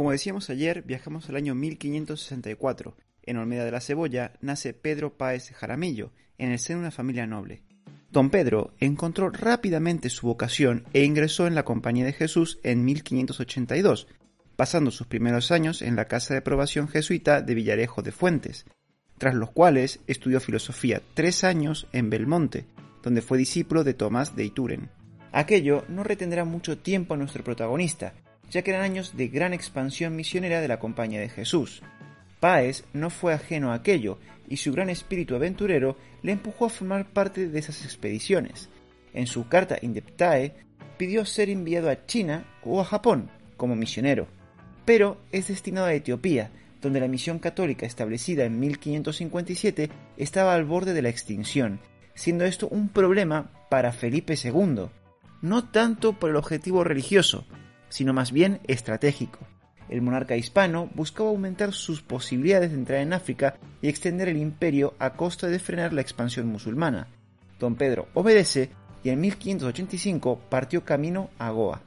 Como decíamos ayer, viajamos al año 1564. En Olmeda de la Cebolla nace Pedro Páez Jaramillo, en el seno de una familia noble. Don Pedro encontró rápidamente su vocación e ingresó en la Compañía de Jesús en 1582, pasando sus primeros años en la Casa de Probación Jesuita de Villarejo de Fuentes, tras los cuales estudió filosofía tres años en Belmonte, donde fue discípulo de Tomás de Ituren. Aquello no retendrá mucho tiempo a nuestro protagonista, ya que eran años de gran expansión misionera de la Compañía de Jesús. Páez no fue ajeno a aquello, y su gran espíritu aventurero le empujó a formar parte de esas expediciones. En su carta Indeptae pidió ser enviado a China o a Japón como misionero, pero es destinado a Etiopía, donde la misión católica establecida en 1557 estaba al borde de la extinción, siendo esto un problema para Felipe II, no tanto por el objetivo religioso, sino más bien estratégico. El monarca hispano buscaba aumentar sus posibilidades de entrar en África y extender el imperio a costa de frenar la expansión musulmana. Don Pedro obedece y en 1585 partió camino a Goa.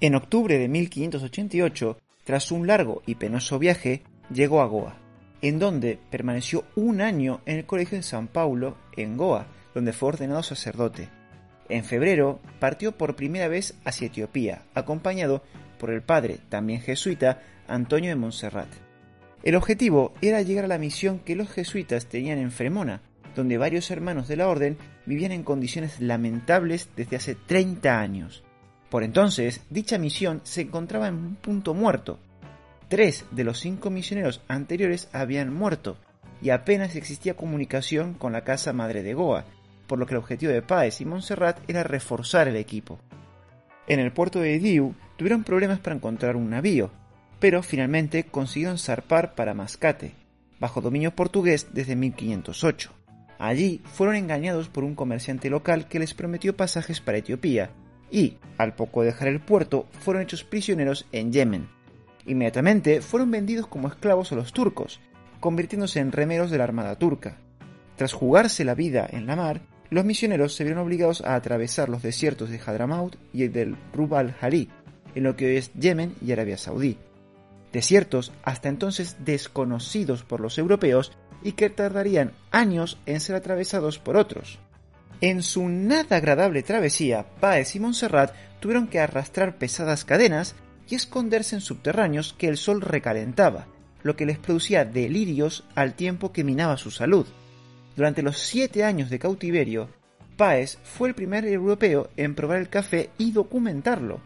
En octubre de 1588, tras un largo y penoso viaje, llegó a Goa, en donde permaneció un año en el Colegio de San Paulo, en Goa, donde fue ordenado sacerdote. En febrero partió por primera vez hacia Etiopía, acompañado por el padre, también jesuita, Antonio de Montserrat. El objetivo era llegar a la misión que los jesuitas tenían en Fremona, donde varios hermanos de la orden vivían en condiciones lamentables desde hace 30 años. Por entonces, dicha misión se encontraba en un punto muerto. Tres de los cinco misioneros anteriores habían muerto, y apenas existía comunicación con la casa madre de Goa, por lo que el objetivo de Páez y Montserrat era reforzar el equipo. En el puerto de Diu tuvieron problemas para encontrar un navío, pero finalmente consiguieron zarpar para Mascate, bajo dominio portugués desde 1508. Allí fueron engañados por un comerciante local que les prometió pasajes para Etiopía, y, al poco dejar el puerto, fueron hechos prisioneros en Yemen. Inmediatamente fueron vendidos como esclavos a los turcos, convirtiéndose en remeros de la armada turca. Tras jugarse la vida en la mar, los misioneros se vieron obligados a atravesar los desiertos de Hadramaut y el del Rub al-Hali, en lo que hoy es Yemen y Arabia Saudí. Desiertos hasta entonces desconocidos por los europeos y que tardarían años en ser atravesados por otros. En su nada agradable travesía, Páez y Montserrat tuvieron que arrastrar pesadas cadenas y esconderse en subterráneos que el sol recalentaba, lo que les producía delirios al tiempo que minaba su salud. Durante los siete años de cautiverio, Páez fue el primer europeo en probar el café y documentarlo,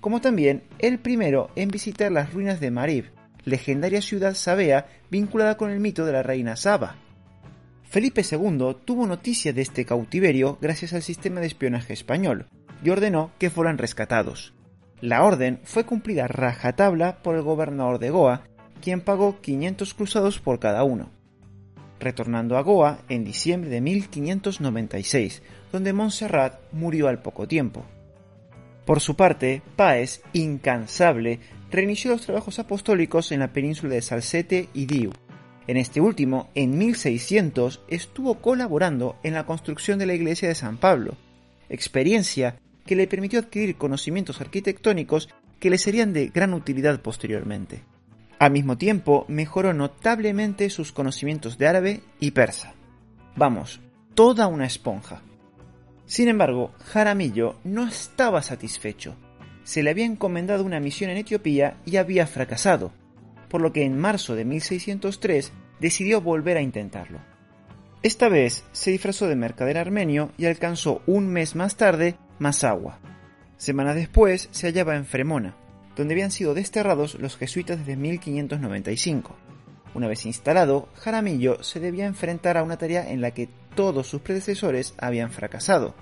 como también el primero en visitar las ruinas de Marib, legendaria ciudad sabea vinculada con el mito de la reina Saba. Felipe II tuvo noticia de este cautiverio gracias al sistema de espionaje español y ordenó que fueran rescatados. La orden fue cumplida rajatabla por el gobernador de Goa, quien pagó 500 cruzados por cada uno retornando a Goa en diciembre de 1596, donde Montserrat murió al poco tiempo. Por su parte, Páez, incansable, reinició los trabajos apostólicos en la península de Salsete y Diu. En este último, en 1600, estuvo colaborando en la construcción de la iglesia de San Pablo, experiencia que le permitió adquirir conocimientos arquitectónicos que le serían de gran utilidad posteriormente. Al mismo tiempo, mejoró notablemente sus conocimientos de árabe y persa. Vamos, toda una esponja. Sin embargo, Jaramillo no estaba satisfecho. Se le había encomendado una misión en Etiopía y había fracasado, por lo que en marzo de 1603 decidió volver a intentarlo. Esta vez se disfrazó de mercader armenio y alcanzó un mes más tarde Massawa. Semanas después se hallaba en Fremona, donde habían sido desterrados los jesuitas desde 1595. Una vez instalado, Jaramillo se debía enfrentar a una tarea en la que todos sus predecesores habían fracasado,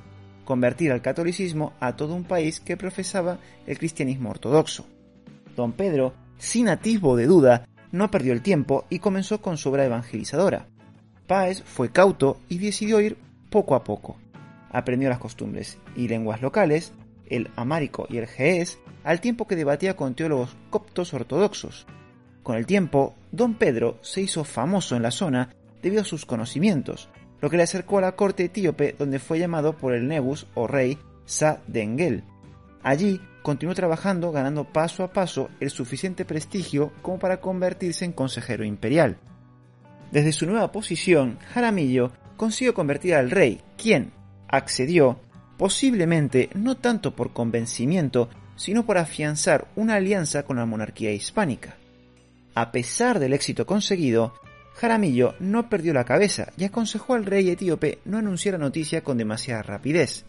convertir al catolicismo a todo un país que profesaba el cristianismo ortodoxo. Don Pedro, sin atisbo de duda, no perdió el tiempo y comenzó con su obra evangelizadora. Páez fue cauto y decidió ir poco a poco. Aprendió las costumbres y lenguas locales, el amárico y el geés, al tiempo que debatía con teólogos coptos ortodoxos. Con el tiempo, don Pedro se hizo famoso en la zona debido a sus conocimientos, lo que le acercó a la corte etíope donde fue llamado por el Nebus o rey Sa Dengel. Allí continuó trabajando ganando paso a paso el suficiente prestigio como para convertirse en consejero imperial. Desde su nueva posición, Jaramillo consiguió convertir al rey, quien accedió, posiblemente no tanto por convencimiento, sino por afianzar una alianza con la monarquía hispánica. A pesar del éxito conseguido, Jaramillo no perdió la cabeza y aconsejó al rey etíope no anunciar la noticia con demasiada rapidez.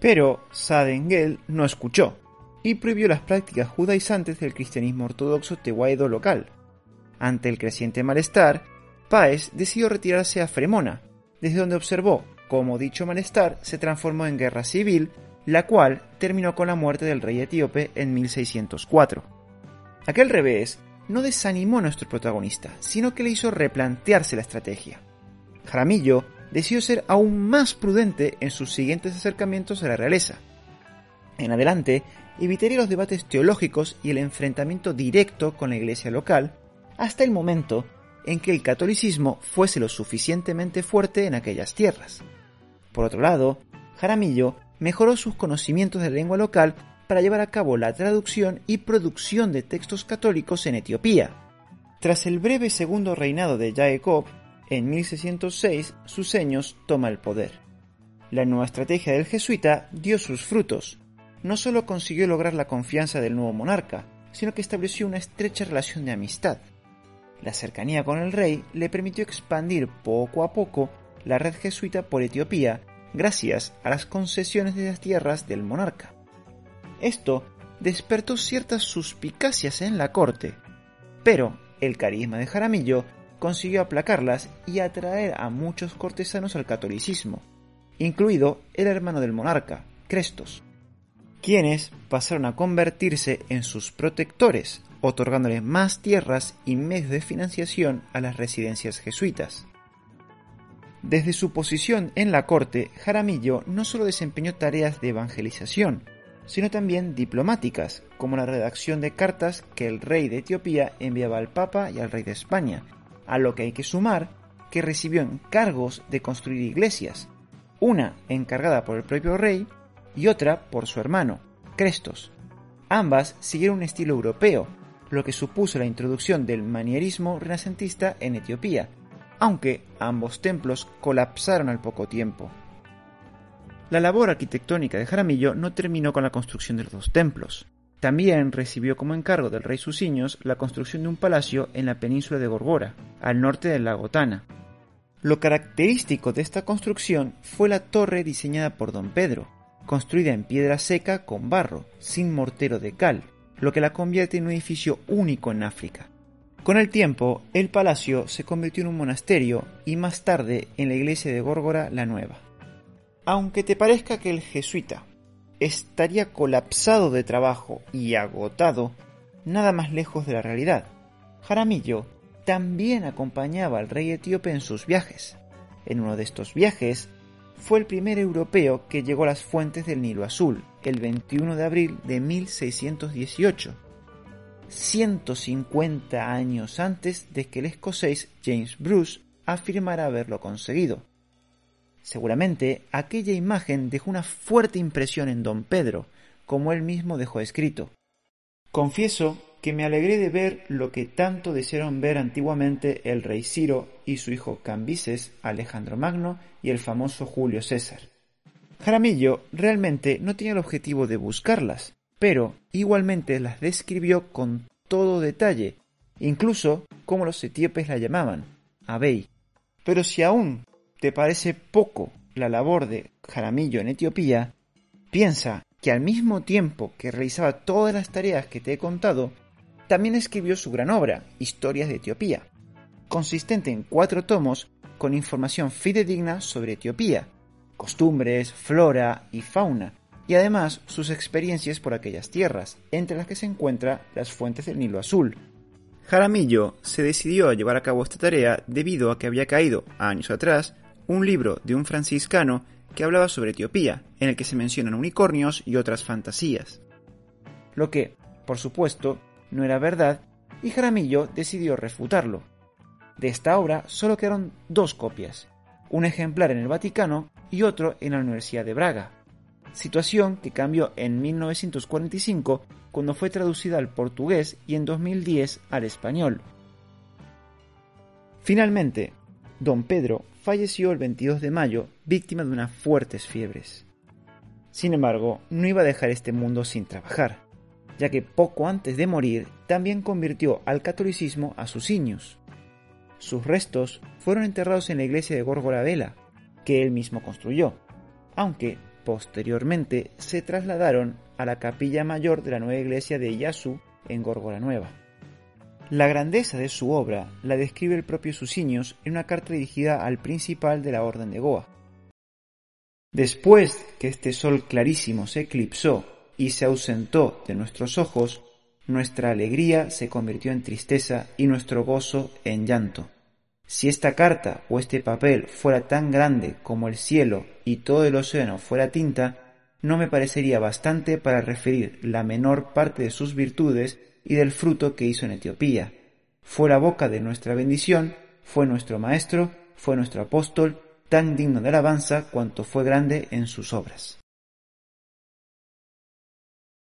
Pero Sadengel no escuchó y prohibió las prácticas judaizantes del cristianismo ortodoxo tehuaido local. Ante el creciente malestar, Páez decidió retirarse a Fremona, desde donde observó cómo dicho malestar se transformó en guerra civil, la cual terminó con la muerte del rey etíope en 1604. Aquel revés no desanimó a nuestro protagonista, sino que le hizo replantearse la estrategia. Jaramillo decidió ser aún más prudente en sus siguientes acercamientos a la realeza. En adelante, evitaría los debates teológicos y el enfrentamiento directo con la iglesia local, hasta el momento en que el catolicismo fuese lo suficientemente fuerte en aquellas tierras. Por otro lado, Jaramillo mejoró sus conocimientos de la lengua local para llevar a cabo la traducción y producción de textos católicos en Etiopía. Tras el breve segundo reinado de Jacob, en 1606 Suseños toma el poder. La nueva estrategia del jesuita dio sus frutos. No solo consiguió lograr la confianza del nuevo monarca, sino que estableció una estrecha relación de amistad. La cercanía con el rey le permitió expandir poco a poco la red jesuita por Etiopía gracias a las concesiones de las tierras del monarca. Esto despertó ciertas suspicacias en la corte, pero el carisma de Jaramillo consiguió aplacarlas y atraer a muchos cortesanos al catolicismo, incluido el hermano del monarca, Crestos, quienes pasaron a convertirse en sus protectores, otorgándoles más tierras y medios de financiación a las residencias jesuitas. Desde su posición en la corte, Jaramillo no solo desempeñó tareas de evangelización, sino también diplomáticas, como la redacción de cartas que el rey de Etiopía enviaba al Papa y al rey de España, a lo que hay que sumar que recibió encargos de construir iglesias, una encargada por el propio rey y otra por su hermano, Crestos. Ambas siguieron un estilo europeo, lo que supuso la introducción del manierismo renacentista en Etiopía, aunque ambos templos colapsaron al poco tiempo. La labor arquitectónica de Jaramillo no terminó con la construcción de los dos templos. También recibió como encargo del rey Susiños la construcción de un palacio en la península de Gorgora, al norte del lago Tana. Lo característico de esta construcción fue la torre diseñada por don Pedro, construida en piedra seca con barro, sin mortero de cal, lo que la convierte en un edificio único en África. Con el tiempo, el palacio se convirtió en un monasterio y más tarde en la iglesia de Górgora la Nueva. Aunque te parezca que el jesuita estaría colapsado de trabajo y agotado, nada más lejos de la realidad. Jaramillo también acompañaba al rey etíope en sus viajes. En uno de estos viajes fue el primer europeo que llegó a las fuentes del Nilo Azul, el 21 de abril de 1618, 150 años antes de que el escocés James Bruce afirmara haberlo conseguido. Seguramente aquella imagen dejó una fuerte impresión en don Pedro, como él mismo dejó escrito. Confieso que me alegré de ver lo que tanto desearon ver antiguamente el rey Ciro y su hijo Cambises, Alejandro Magno y el famoso Julio César. Jaramillo realmente no tenía el objetivo de buscarlas, pero igualmente las describió con todo detalle, incluso como los etíopes la llamaban, Abey. Pero si aún te parece poco la labor de Jaramillo en Etiopía, piensa que al mismo tiempo que realizaba todas las tareas que te he contado, también escribió su gran obra, Historias de Etiopía, consistente en cuatro tomos con información fidedigna sobre Etiopía, costumbres, flora y fauna, y además sus experiencias por aquellas tierras, entre las que se encuentran las fuentes del Nilo Azul. Jaramillo se decidió a llevar a cabo esta tarea debido a que había caído, años atrás, un libro de un franciscano que hablaba sobre Etiopía, en el que se mencionan unicornios y otras fantasías. Lo que, por supuesto, no era verdad, y Jaramillo decidió refutarlo. De esta obra solo quedaron dos copias, un ejemplar en el Vaticano y otro en la Universidad de Braga. Situación que cambió en 1945 cuando fue traducida al portugués y en 2010 al español. Finalmente, don Pedro falleció el 22 de mayo víctima de unas fuertes fiebres. Sin embargo, no iba a dejar este mundo sin trabajar, ya que poco antes de morir también convirtió al catolicismo a sus niños. Sus restos fueron enterrados en la iglesia de Górgora Vela, que él mismo construyó, aunque posteriormente se trasladaron a la capilla mayor de la nueva iglesia de Yasu en Górgora Nueva. La grandeza de su obra la describe el propio Susiños en una carta dirigida al principal de la Orden de Goa. Después que este sol clarísimo se eclipsó y se ausentó de nuestros ojos, nuestra alegría se convirtió en tristeza y nuestro gozo en llanto. Si esta carta o este papel fuera tan grande como el cielo y todo el océano fuera tinta, no me parecería bastante para referir la menor parte de sus virtudes y del fruto que hizo en Etiopía. Fue la boca de nuestra bendición, fue nuestro maestro, fue nuestro apóstol, tan digno de alabanza cuanto fue grande en sus obras.